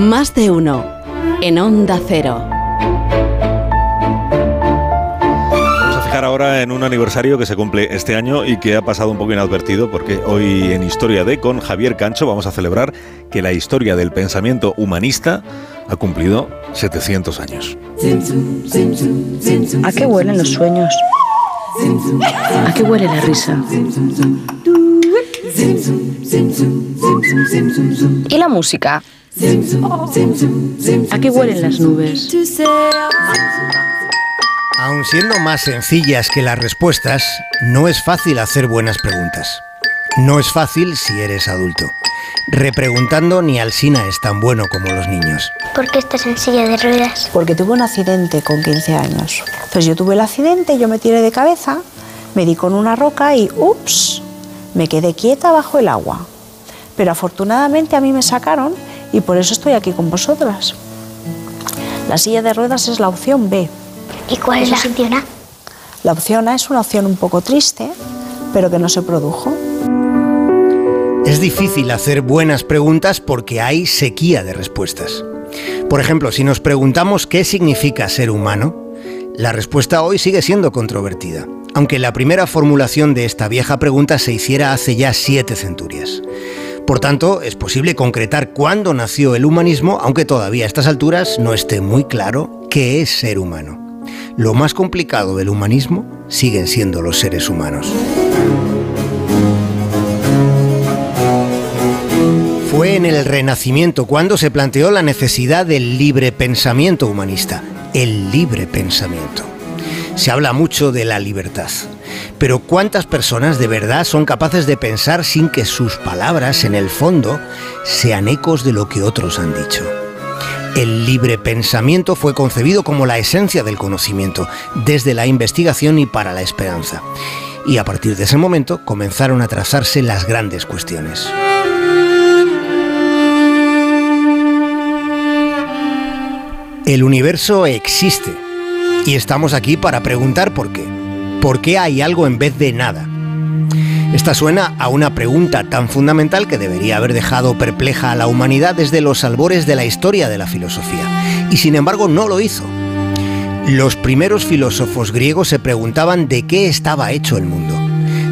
Más de uno en Onda Cero. Vamos a fijar ahora en un aniversario que se cumple este año y que ha pasado un poco inadvertido porque hoy en Historia de con Javier Cancho vamos a celebrar que la historia del pensamiento humanista ha cumplido 700 años. ¿A qué huelen los sueños? ¿A qué huele la risa? ¿Y la música? ¿A qué huelen las nubes? Aun siendo más sencillas que las respuestas, no es fácil hacer buenas preguntas. No es fácil si eres adulto. Repreguntando ni Alsina es tan bueno como los niños. ¿Por qué estás en silla de ruedas? Porque tuve un accidente con 15 años. Entonces yo tuve el accidente, yo me tiré de cabeza, me di con una roca y ¡ups! Me quedé quieta bajo el agua. Pero afortunadamente a mí me sacaron y por eso estoy aquí con vosotras. La silla de ruedas es la opción B. ¿Y cuál es la opción A? La opción A es una opción un poco triste, pero que no se produjo. Es difícil hacer buenas preguntas porque hay sequía de respuestas. Por ejemplo, si nos preguntamos qué significa ser humano, la respuesta hoy sigue siendo controvertida, aunque la primera formulación de esta vieja pregunta se hiciera hace ya siete centurias. Por tanto, es posible concretar cuándo nació el humanismo, aunque todavía a estas alturas no esté muy claro qué es ser humano. Lo más complicado del humanismo siguen siendo los seres humanos. Fue en el Renacimiento cuando se planteó la necesidad del libre pensamiento humanista, el libre pensamiento. Se habla mucho de la libertad, pero ¿cuántas personas de verdad son capaces de pensar sin que sus palabras, en el fondo, sean ecos de lo que otros han dicho? El libre pensamiento fue concebido como la esencia del conocimiento, desde la investigación y para la esperanza. Y a partir de ese momento comenzaron a trazarse las grandes cuestiones. El universo existe y estamos aquí para preguntar por qué. ¿Por qué hay algo en vez de nada? Esta suena a una pregunta tan fundamental que debería haber dejado perpleja a la humanidad desde los albores de la historia de la filosofía. Y sin embargo no lo hizo. Los primeros filósofos griegos se preguntaban de qué estaba hecho el mundo.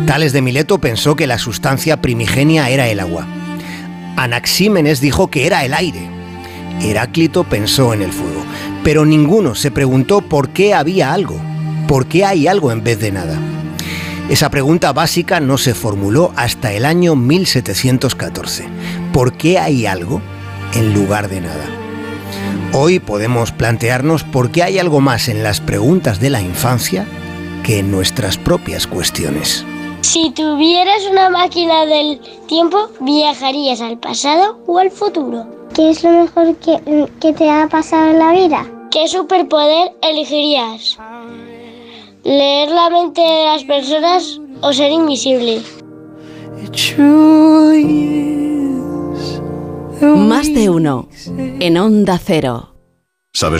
Tales de Mileto pensó que la sustancia primigenia era el agua. Anaxímenes dijo que era el aire. Heráclito pensó en el fuego. Pero ninguno se preguntó por qué había algo. ¿Por qué hay algo en vez de nada? Esa pregunta básica no se formuló hasta el año 1714. ¿Por qué hay algo en lugar de nada? Hoy podemos plantearnos por qué hay algo más en las preguntas de la infancia que en nuestras propias cuestiones. Si tuvieras una máquina del tiempo, ¿viajarías al pasado o al futuro? ¿Qué es lo mejor que, que te ha pasado en la vida? ¿Qué superpoder elegirías? ¿Leer la mente de las personas o ser invisible? Más de uno en Onda Cero.